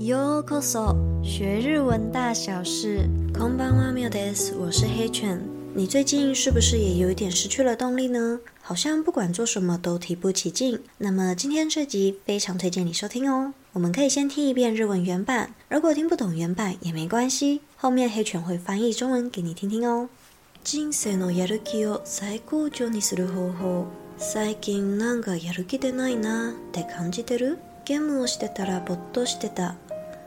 Yo koso，学日文大小事，空班万妙的 S，我是黑犬。你最近是不是也有一点失去了动力呢？好像不管做什么都提不起劲。那么今天这集非常推荐你收听哦。我们可以先听一遍日文原版，如果听不懂原版也没关系，后面黑犬会翻译中文给你听听哦。最近なんかやる気でないなって感じてる。ゲームをしてたら没頭してた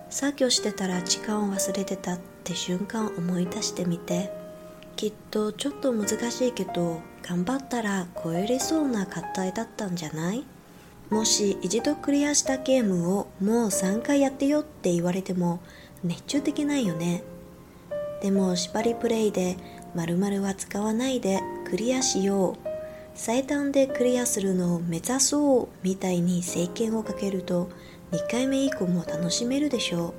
作業してたら時間を忘れてたって瞬間思い出してみてきっとちょっと難しいけど頑張ったら超えれそうな課題だったんじゃないもし一度クリアしたゲームをもう3回やってよって言われても熱中できないよねでも縛りプレイで〇〇は使わないでクリアしよう最短でクリアするのを目指そうみたいに制限をかけると2回目以降も楽しめるでしょう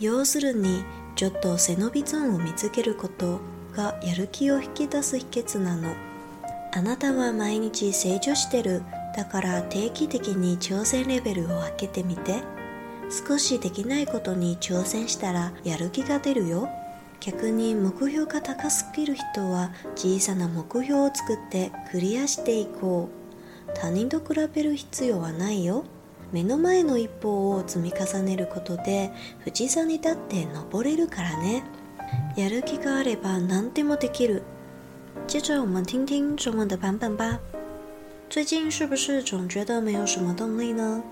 要するにちょっと背伸びゾーンを見つけることがやる気を引き出す秘訣なのあなたは毎日成長してるだから定期的に挑戦レベルを上げてみて少しできないことに挑戦したらやる気が出るよ逆に目標が高すぎる人は小さな目標を作ってクリアしていこう他人と比べる必要はないよ目の前の一歩を積み重ねることで富士山にだって登れるからねやる気があれば何でもできる接着我们听听中文的版本吧最近是不是总觉得没有什么动力呢？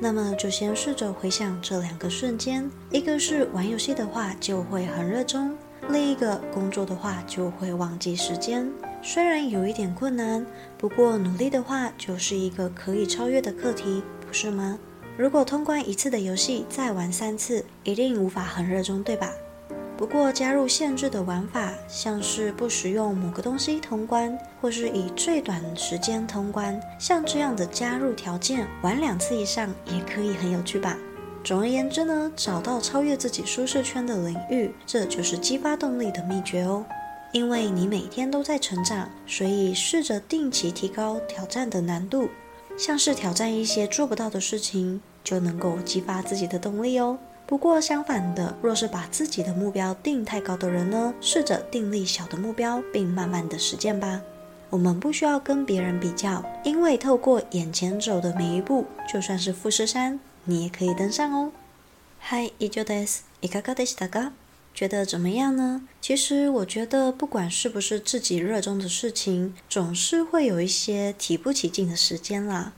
那么就先试着回想这两个瞬间，一个是玩游戏的话就会很热衷，另一个工作的话就会忘记时间。虽然有一点困难，不过努力的话就是一个可以超越的课题，不是吗？如果通关一次的游戏再玩三次，一定无法很热衷，对吧？不过加入限制的玩法，像是不使用某个东西通关，或是以最短时间通关，像这样的加入条件，玩两次以上也可以很有趣吧。总而言之呢，找到超越自己舒适圈的领域，这就是激发动力的秘诀哦。因为你每天都在成长，所以试着定期提高挑战的难度，像是挑战一些做不到的事情，就能够激发自己的动力哦。不过相反的，若是把自己的目标定太高的人呢，试着定立小的目标，并慢慢的实践吧。我们不需要跟别人比较，因为透过眼前走的每一步，就算是富士山，你也可以登上哦。Hi, i c h d a e i k k a d e i t a a 觉得怎么样呢？其实我觉得，不管是不是自己热衷的事情，总是会有一些提不起劲的时间啦。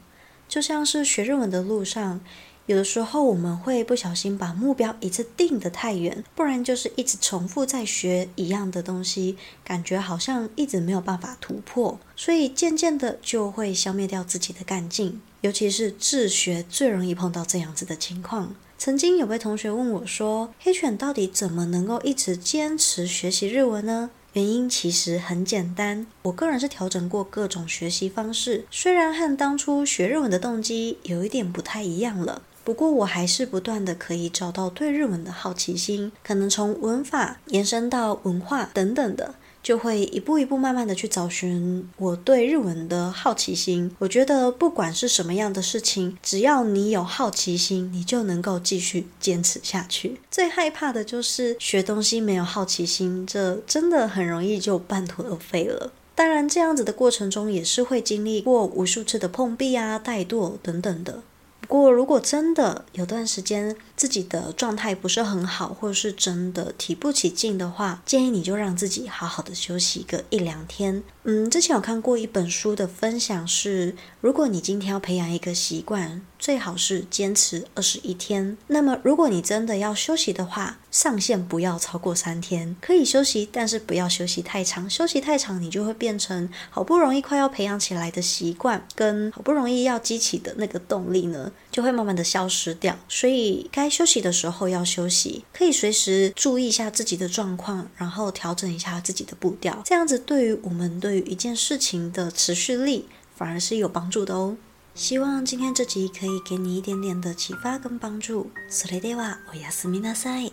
就像是学日文的路上。有的时候我们会不小心把目标一次定得太远，不然就是一直重复在学一样的东西，感觉好像一直没有办法突破，所以渐渐的就会消灭掉自己的干劲。尤其是自学最容易碰到这样子的情况。曾经有位同学问我说：“黑犬到底怎么能够一直坚持学习日文呢？”原因其实很简单，我个人是调整过各种学习方式，虽然和当初学日文的动机有一点不太一样了。不过我还是不断的可以找到对日文的好奇心，可能从文法延伸到文化等等的，就会一步一步慢慢的去找寻我对日文的好奇心。我觉得不管是什么样的事情，只要你有好奇心，你就能够继续坚持下去。最害怕的就是学东西没有好奇心，这真的很容易就半途而废了。当然，这样子的过程中也是会经历过无数次的碰壁啊、怠惰等等的。不过，如果真的有段时间。自己的状态不是很好，或者是真的提不起劲的话，建议你就让自己好好的休息个一两天。嗯，之前有看过一本书的分享是，如果你今天要培养一个习惯，最好是坚持二十一天。那么，如果你真的要休息的话，上限不要超过三天。可以休息，但是不要休息太长。休息太长，你就会变成好不容易快要培养起来的习惯，跟好不容易要激起的那个动力呢，就会慢慢的消失掉。所以该。休息的时候要休息，可以随时注意一下自己的状况，然后调整一下自己的步调。这样子对于我们对于一件事情的持续力反而是有帮助的哦。希望今天这集可以给你一点点的启发跟帮助。s れで e d やす a な y い。